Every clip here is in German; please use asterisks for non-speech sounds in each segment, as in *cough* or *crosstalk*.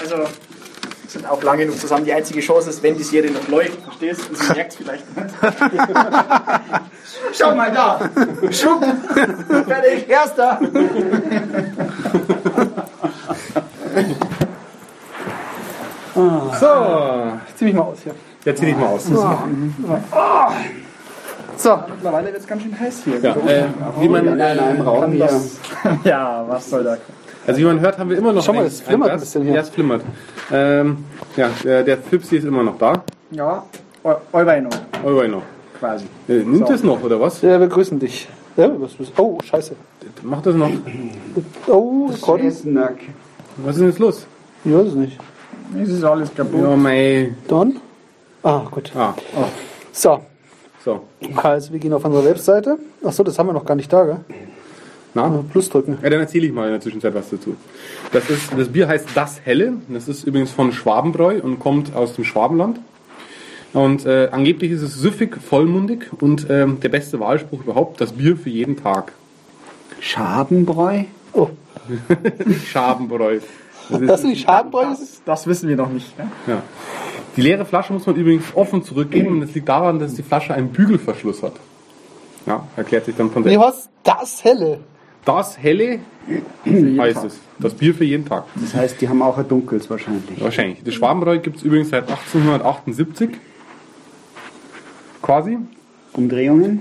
also sind auch lange genug zusammen. Die einzige Chance ist, wenn die Serie noch läuft, verstehst du? Sie merkt es vielleicht nicht. *laughs* Schau mal da! Schub! Fertig, erster! So, Zieh mich mal aus hier. jetzt zieh dich mal aus. So, mittlerweile wird es ganz schön heiß hier. Ja, äh, wie man, in einem Raum hier. *laughs* Ja, was soll da kommen? Also wie man hört, haben wir immer noch Schau mal, es flimmert ein bisschen hier. Ja, es flimmert. Ähm, ja, der, der Fipsi ist immer noch da. Ja, Euro noch. quasi. Äh, nimmt es noch, oder was? Ja, wir grüßen dich. Ja, was, was, oh, scheiße. Macht das noch? Oh. Snack. Was ist denn jetzt los? Ich weiß es nicht. Es ist alles kaputt. Ja, mei. Don? Ah, gut. Ah, So, so. also wir gehen auf unsere Webseite. Achso, das haben wir noch gar nicht da, gell? Na? Plus drücken. Ja, dann erzähle ich mal in der Zwischenzeit was dazu. Das, ist, das Bier heißt Das Helle. Das ist übrigens von Schwabenbräu und kommt aus dem Schwabenland. Und äh, angeblich ist es süffig, vollmundig und ähm, der beste Wahlspruch überhaupt, das Bier für jeden Tag. Schabenbräu? Oh, *laughs* Schabenbräu. Das ist, das die Schadenbräu? Das wissen wir noch nicht. Ja? ja. Die leere Flasche muss man übrigens offen zurückgeben und das liegt daran, dass die Flasche einen Bügelverschluss hat. Ja, erklärt sich dann von Nee, selbst. was? Das Helle. Das Helle heißt es. Das Bier für jeden Tag. Das heißt, die haben auch ein Dunkels wahrscheinlich. Wahrscheinlich. Das Schwabenbräu gibt es übrigens seit 1878. Quasi. Umdrehungen?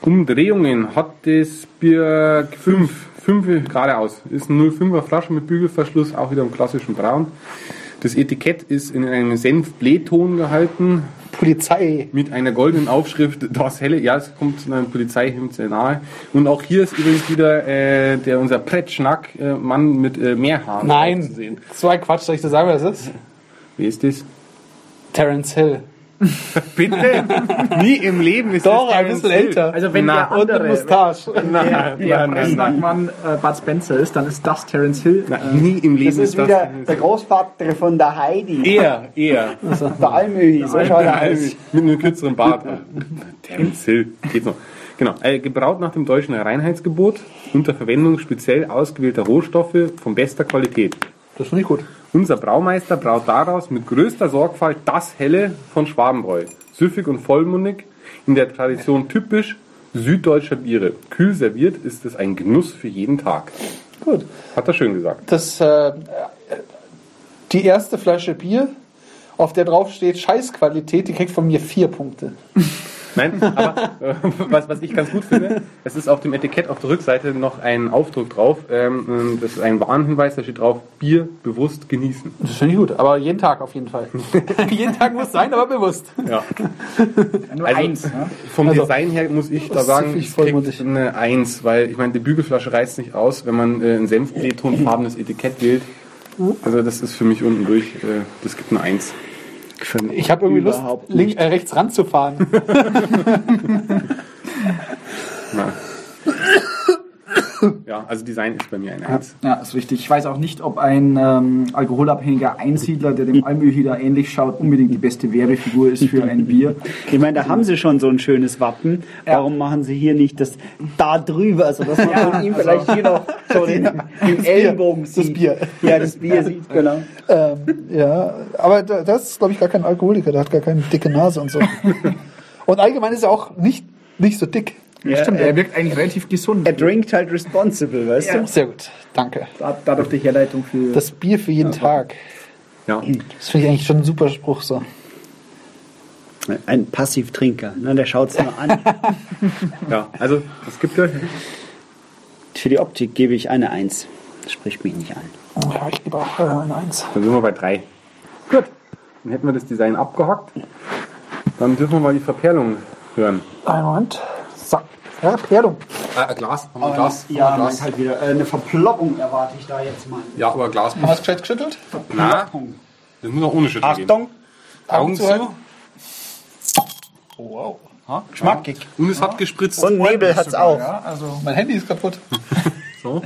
Umdrehungen hat das Bier 5. 5 geradeaus. Ist eine 05er Flasche mit Bügelverschluss, auch wieder im klassischen Braun. Das Etikett ist in einem Senfblähton gehalten, Polizei. mit einer goldenen Aufschrift, *laughs* das helle, ja, es kommt einer Polizeihemd sehr nahe. Und auch hier ist übrigens wieder äh, der, unser Pretschnack-Mann mit äh, Meerhaaren Nein. So ein Quatsch, soll ich dir sagen, wer das ist? Wie ist das? Terence Hill. *laughs* Bitte? Nie im Leben ist Doch, das ein bisschen älter. Also wenn Na, der Und andere, mit Moustache. Nein, nein, der nein, nein. Pressnackmann äh, Bud Spencer ist, dann ist das Terence Hill. Nein, nie im Leben Das ist wieder der Großvater von der Heidi. eher, eher. Der Almöhi, so schaut er aus. Mit einem kürzeren Bart. Terence Hill, geht noch. Genau, äh, gebraut nach dem deutschen Reinheitsgebot unter Verwendung speziell ausgewählter Rohstoffe von bester Qualität. Das finde ich gut. Unser Braumeister braut daraus mit größter Sorgfalt das Helle von Schwabenbräu. Süffig und vollmundig, in der Tradition typisch süddeutscher Biere. Kühl serviert ist es ein Genuss für jeden Tag. Gut. Hat er schön gesagt. Das, äh, die erste Flasche Bier, auf der drauf steht Scheißqualität, die kriegt von mir vier Punkte. *laughs* Nein, aber äh, was, was ich ganz gut finde, es ist auf dem Etikett auf der Rückseite noch ein Aufdruck drauf. Ähm, das ist ein Warnhinweis, da steht drauf, Bier bewusst genießen. Das finde ich gut, aber jeden Tag auf jeden Fall. *laughs* jeden Tag muss sein, aber bewusst. Ja. Nur Also- eins. Ne? Vom Also, Design her muss ich da sagen, finde ich ich vollmundig. krieg eine Eins, weil ich meine, die Bügelflasche reißt nicht aus, wenn man äh, ein senfblähtonfarbenes Etikett wählt. Also das ist für mich unten durch, äh, das gibt eine Eins. Ich habe irgendwie Lust, link, äh, rechts ranzufahren. *laughs* *laughs* Ja. *laughs* ja, also Design ist bei mir eine Eins. Ja, ist richtig. Ich weiß auch nicht, ob ein ähm, alkoholabhängiger Einsiedler, der dem Almöhider ähnlich schaut, unbedingt die beste Werbefigur ist für ein Bier. Ich meine, da haben sie schon so ein schönes Wappen. Warum machen sie hier nicht das da drüber, also dass man von ihm vielleicht hier noch so *laughs* den, den Ellenbogen sieht. Das Bier. Ja, das Bier sieht, genau. ähm, ja, aber da- das ist, glaube ich, gar kein Alkoholiker, der hat gar keine dicke Nase und so. *laughs* und allgemein ist er auch nicht, nicht so dick. Ja, Stimmt, er, er wirkt eigentlich relativ gesund. er drinkt halt responsible, weißt du? Sehr gut, danke. Da- Dadurch die Herleitung für. Das Bier für jeden Tag. Ja. Das finde ich eigentlich schon ein super Spruch so. Ein Passivtrinker, ne, der schaut es nur an. *laughs* ja, also es gibt ja Für die Optik gebe ich eine Eins. Das spricht mich nicht an. Ja, ich gebe auch äh, eine Eins. Dann sind wir bei drei. Gut. Dann hätten wir das Design abgehackt. Dann dürfen wir mal die Verperlung hören. Einen Moment. So. Ja, Perlung. Äh, ein Glas. Haben wir ein Glas? Ja, Haben wir ein man Glas? halt wieder. Äh, eine Verploppung erwarte ich da jetzt mal. Ja, aber Glas. Hast du gescheit geschüttelt? Na, das muss noch ohne Schütteln gehen. Achtung, Augen zu. Oh, wow. schmackig. Und es hat gespritzt. Und Nebel hat's auch. Ja, also mein Handy ist kaputt. *laughs* So.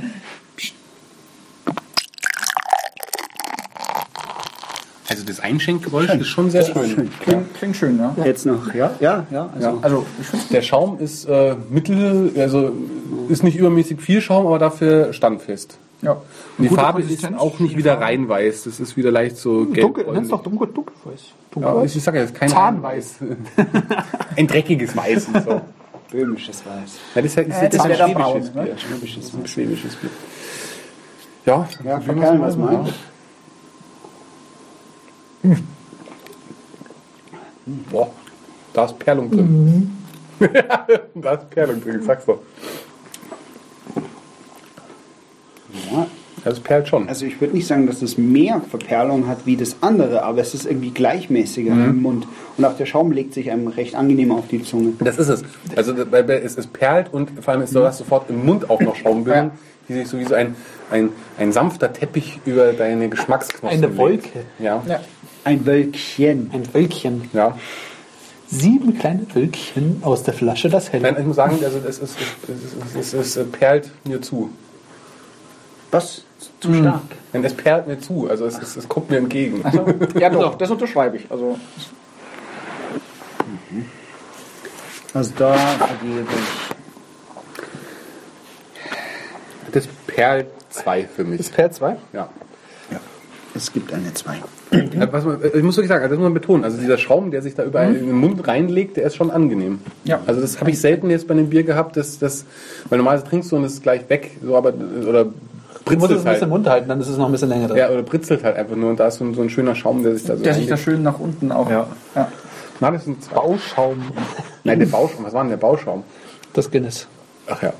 Das Einschenkgeräusch ist schon sehr schön. klingt, klingt schön, ja. Jetzt noch, ja, ja, ja. Also Also, ich finde Der Schaum ist äh, mittel, also ist nicht übermäßig viel Schaum, aber dafür standfest. Ja. Und die Gute Farbe ist auch nicht wieder rein weiß. Das ist wieder leicht so gelb. Dunkel, nenn's doch dunkel, dunkelweiß. Ja, Dunkelweiß. ich sag ja, das ist kein Zahnweiß. *laughs* Ein dreckiges Weiß. und So. *laughs* Böhmisches Weiß. Ja, das ist halt, das das ist schwäbisches Braun, Bier. ne? Schwäbisches, ein schwäbisches Bier. Ja, Ja, verperlen wir es mal. Boah, da ist Perlung drin. *laughs* da ist Perlung drin, ich sag's doch. Ja. Das perlt schon. Also ich würde nicht sagen, dass es mehr Verperlung hat wie das andere, aber es ist irgendwie gleichmäßiger im Mund. Und auch der Schaum legt sich einem recht angenehm auf die Zunge. Das ist es. Also es, es perlt und vor allem ist so, dass sofort im Mund auch noch Schaumbildung, die sich so wie so ein, ein, ein sanfter Teppich über deine Geschmacksknospen Eine legt. Wolke. Ja. Ja. Ein Wölkchen. Ein Wölkchen. ja. Sieben kleine Wölkchen aus der Flasche, das helle. Nein, ich muss sagen, also es, ist, es, ist, es, es, es perlt mir zu. Was? Zu stark. Nein, es perlt mir zu, also es, es, es kommt mir entgegen. *laughs* Ja, doch, das unterschreibe ich. Also, Also da vergebe ich. Das perlt zwei für mich. Ist Per 2? Ja. Es gibt eine 2. Äh, Was man, ich muss wirklich sagen, also das muss man betonen, also dieser Schaum, der sich da überall in den Mund reinlegt, der ist schon angenehm. Ja. Also das habe ich selten jetzt bei einem Bier gehabt, dass das, weil normalerweise trinkst du und es ist gleich weg, so aber oder Du musst es britzelt ein bisschen halt. im Mund halten, dann ist es noch ein bisschen länger drin. Ja, oder britzelt halt einfach nur und da ist so ein, so ein schöner Schaum, der sich da so der sich da schön nach unten auch. Ja. Ja. Na, das sind zwei. Bauschaum. Nein, der Bauschaum, was war denn der Bauschaum? Das Guinness. Ach ja.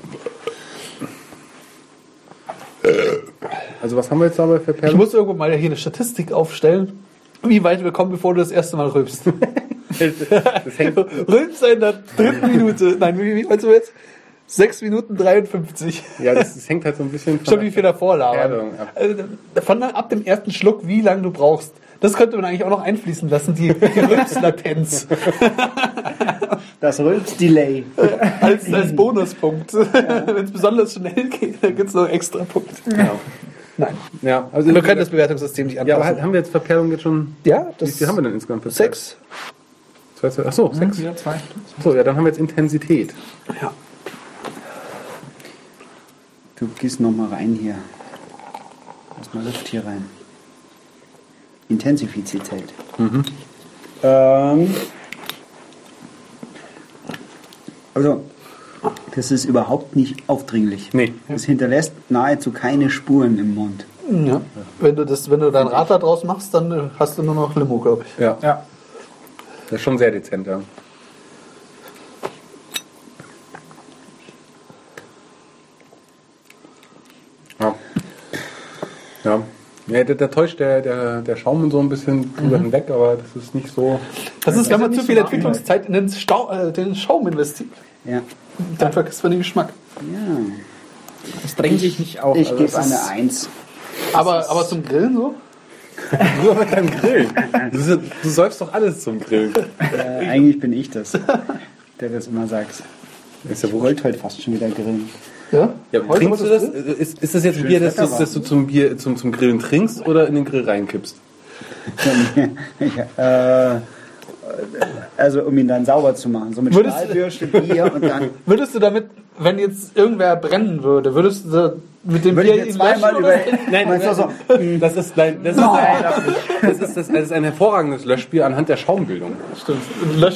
Also was haben wir jetzt dabei für Ich Perlen? muss irgendwo mal hier eine Statistik aufstellen, wie weit wir kommen, bevor du das erste Mal rülpst. *laughs* Das hängt, Rülpst in der dritten Minute. Nein, wie, wie meinst du jetzt? 6 Minuten 53. ja, das, das hängt halt so ein bisschen *laughs* Schon wie viel davor labern. Also, von ab dem ersten Schluck, wie lange du brauchst. Das könnte man eigentlich auch noch einfließen lassen, die, die Rülpslatenz *laughs* Das Rülps-Delay. als, als Bonuspunkt. Wenn es besonders schnell geht, dann gibt es noch einen extra Punkt. Ja. Nein. Ja, also Wir können das Bewertungssystem nicht Ja, aber anpassen. haben wir jetzt Verperlung jetzt schon. Ja, Wie das viel haben wir denn insgesamt verperlt? Sechs. Zwei, zwei, ach so, sechs. Wieder zwei. So, ja, dann haben wir jetzt Intensität. Ja. Du gehst noch mal rein hier. Lass mal Luft hier rein. Intensifizität. Ähm, also, das ist überhaupt nicht aufdringlich. Nee. Es hinterlässt nahezu keine Spuren im Mund. ja. Wenn du das, wenn du dein Rad da draus machst, dann äh, hast du nur noch Limo, glaube ich. Ja. Ja. Das ist schon sehr dezent, ja. Ja. Ja. Ja, da, da täuscht der, der, der Schaum so ein bisschen drüber hinweg, aber das ist nicht so. Das ist, wenn man zu so viel warm, Entwicklungszeit in den, Stau, äh, den Schaum investiert. Ja. Dann vergisst man den Geschmack. ja. Das drängt sich nicht auf. Ich Also gebe das ist- eine 1. Aber, aber zum Grillen so? *laughs* Nur aber beim Grillen. Du, du säufst doch alles zum Grillen. Äh, eigentlich bin ich das, der das immer sagt. Ist ja Ich wollte heute fast schon wieder grillen. Ja? Ja, Heute trinkst du das? wolltest Ist, ist das jetzt ein Bier, das, das, das du zum, Bier, zum, zum Grillen trinkst oder in den Grill reinkippst? *laughs* ja, äh, also um ihn dann sauber zu machen. So mit Würdest- Stahlbürste, Bier und dann *laughs* Würdest du damit, wenn jetzt irgendwer brennen würde, würdest du mit dem würde Bier mir ihn zweimal über... Nein, du so, das ist, nein, das ist, das ist, das, das ist ein hervorragendes Löschbier anhand der Schaumbildung. Stimmt.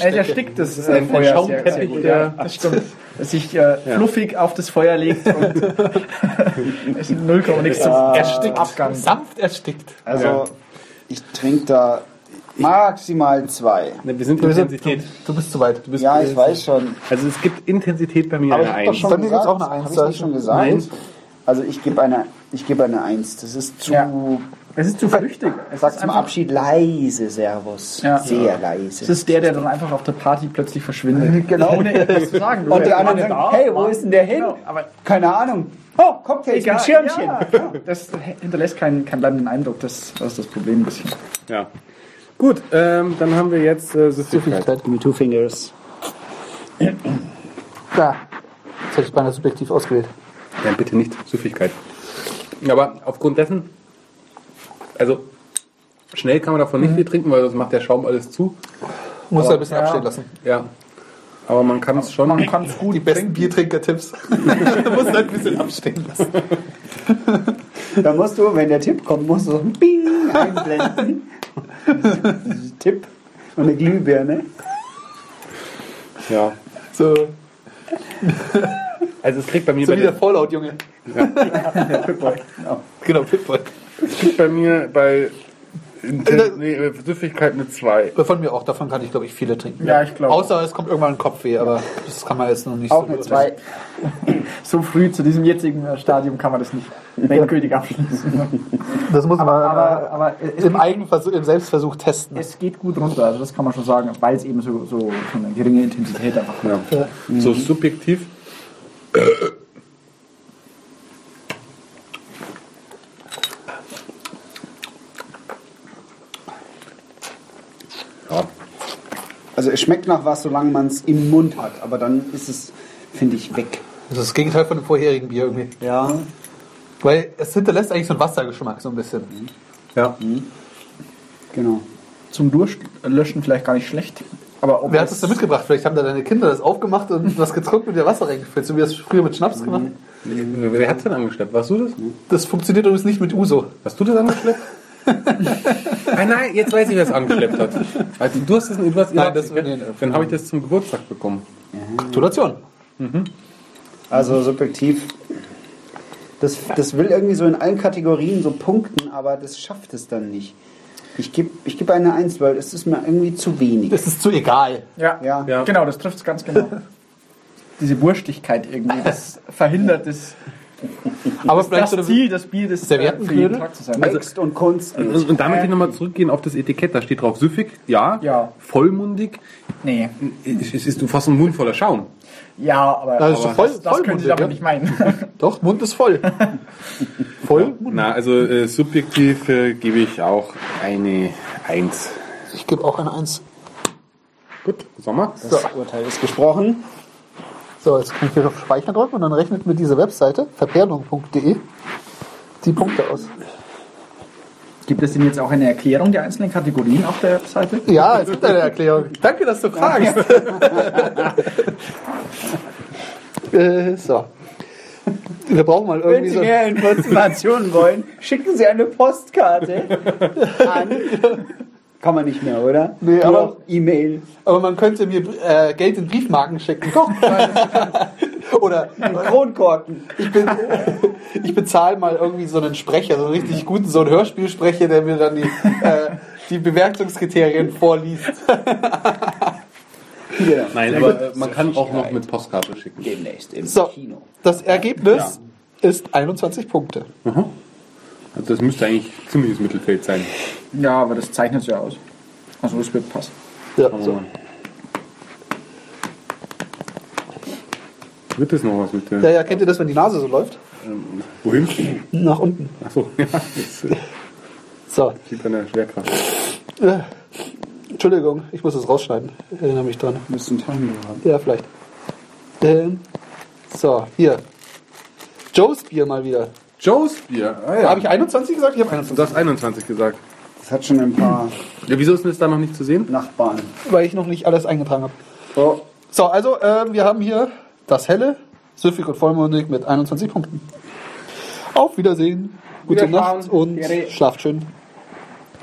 Er erstickt das ist ein äh, Feuer sehr, sehr Schaumteppich, der- Ja, das stimmt. Sich äh, fluffig auf das Feuer legt und *laughs* es ist null Komma nichts zum Erstickt. Abgang. Sanft erstickt. also Ja. ich trinke da maximal zwei. Ne, Wir sind Du bist, Intensität. du, du bist zu weit. Du bist, Ja, ich weiß schon. Also es gibt Intensität bei mir Aber eine ich habe doch Eins. schon Bei mir gesagt, gibt's auch eine Eins, Hab ich da nicht ist schon gesagt? Eins. Also ich gebe eine, ich gebe eine Eins. Das ist zu... Ja. Es ist zu flüchtig. Es Sag zum Abschied leise Servus. Ja. Sehr es leise. ist der, der dann einfach auf der Party plötzlich verschwindet. *laughs* Genau. Ohne etwas zu sagen. Und die Du anderen bist sagen, da, hey, wo ist denn der hin? Genau, aber Keine Ahnung. Oh, Cocktails egal. mit Schirmchen. Ja, ja. Das hinterlässt keinen, keinen bleibenden Eindruck. Das, das ist das Problem ein bisschen. Ja. Gut, ähm, dann haben wir jetzt äh, Süffigkeit. Give me two fingers. Da. Jetzt hätte ich beinahe subjektiv ausgewählt. Ja, bitte nicht Süffigkeit. Aber aufgrund dessen, also schnell kann man davon nicht viel trinken, weil sonst macht der Schaum alles zu. Muss Aber- ein bisschen ja. abstehen lassen. Ja. Aber man kann es schon. Man kann es gut Die besten Biertrinker-Tipps. *laughs* *laughs* Muss halt ein bisschen abstehen lassen. Da musst du, wenn der Tipp kommt, musst du so ein Bing einblenden. Tipp und eine Glühbirne. Ja. So, *laughs* Also es kriegt bei mir so bei wie der Fallout, Junge. *laughs* Genau, Pitbull. es kriegt bei mir bei Inten nee, äh, Süffigkeit eine 2. Von mir auch, davon kann ich, glaube ich, viele trinken. Ja, ich glaube. Außer es kommt irgendwann ein Kopfweh, aber das kann man jetzt noch nicht Auch so eine 2. *laughs* So früh zu diesem jetzigen äh, Stadium kann man das nicht endgültig abschließen. Das muss man aber, aber im Eigenversuch, im Selbstversuch testen. es geht gut runter, also das kann man schon sagen, weil es eben so, so, so eine geringe Intensität einfach hat. Ja. So subjektiv. Ja. Also es schmeckt nach was, solange man es im Mund hat. Aber dann ist es, finde ich, weg. Das ist das Gegenteil von dem vorherigen Bier irgendwie. Ja. Weil es hinterlässt eigentlich so einen Wassergeschmack so ein bisschen. Ja. Genau. Zum Durstlöschen vielleicht gar nicht schlecht. Aber ob Wer hat das denn mitgebracht? Vielleicht haben da deine Kinder das aufgemacht und *laughs* was getrunken und dir Wasser reingefüllt. So wie das früher mit Schnaps gemacht. Wer hat denn angeschleppt? Warst du das? Das funktioniert übrigens nicht mit Uso. Hast du das angeschleppt? nein, *laughs* nein, jetzt weiß ich, wer es angeschleppt hat. Also, du hast es du hast, Nein, das- dann, habe ich das zum Geburtstag bekommen. Gratulation. Also subjektiv. Das, das will irgendwie so in allen Kategorien so punkten, aber das schafft es dann nicht. Ich gebe ich geb eine 1, weil es ist mir irgendwie zu wenig. Das ist zu egal. Ja, Ja. Ja. genau, das trifft es ganz genau. *laughs* Diese Wurstigkeit irgendwie, das *laughs* verhindert das, Aber vielleicht so das Ziel, das Bier, das für jeden Tag zu sein. Mixt und Kunst. Und, und damit nochmal zurückgehen auf das Etikett. Da steht drauf süffig, ja. Ja. Vollmundig. Nee. Es ist, ist fast ein Mund voller Schaum. Ja, aber, Das ist aber voll- das, das können vollmundig, Sie damit ja. nicht meinen. *laughs* Doch, Mund ist voll. *laughs* voll? Na, also äh, subjektiv äh, gebe ich auch eine 1. Ich gebe auch eine Eins. Gut, Sommer. Das Urteil ist gesprochen. So, jetzt kann ich hier auf Speichern drücken und dann rechnet mir diese Webseite, verperlung.de, die Punkte aus. Gibt es denn jetzt auch eine Erklärung der einzelnen Kategorien auf der Seite? Ja, es gibt eine Erklärung. Danke, dass du fragst. *laughs* äh, so. Wir brauchen mal Wenn irgendwie Sie so. mehr Informationen wollen, schicken Sie eine Postkarte an. Kann man nicht mehr, oder? Nee, Nur aber- E-Mail. Aber man könnte mir äh, Geld in Briefmarken schicken. Doch. *laughs* Oder Kronkorken. ich, bin, *laughs* ich bezahle mal irgendwie so einen Sprecher, so einen richtig guten, so einen Hörspielsprecher, der mir dann die, äh, die Bewertungskriterien vorliest. *laughs* Genau. Nein, aber äh, man kann auch noch mit Postkarte schicken. Demnächst im So, Kino. das Ergebnis ist 21 Punkte. Also das müsste eigentlich ziemliches Mittelfeld sein. Ja, aber das zeichnet es ja aus. Also das wird passen. Ja, so. Wird das noch was mit der... ja, ja, kennt ihr das, wenn die Nase so läuft? Ähm, wohin? Nach unten. Achso, *laughs* ja, das äh, So, liegt an der Schwerkraft. äh, Entschuldigung, ich muss das rausschneiden. Ich erinnere mich dran. Müssten Taschentuch haben. Ja, vielleicht. Ähm, so, hier. Joe's Bier mal wieder. Joe's Bier. Ah, Habe ich 21 gesagt? Ich habe 21. Du hast 21 gesagt. Das hat schon ein paar Ja, wieso ist denn das da noch nicht zu sehen? Nachbarn. Weil ich noch nicht alles eingetragen habe. So, So, also ähm, wir haben hier das Helle, süffig und vollmundig mit 21 Punkten. Auf Wiedersehen, gute. Nacht und schlaft schön.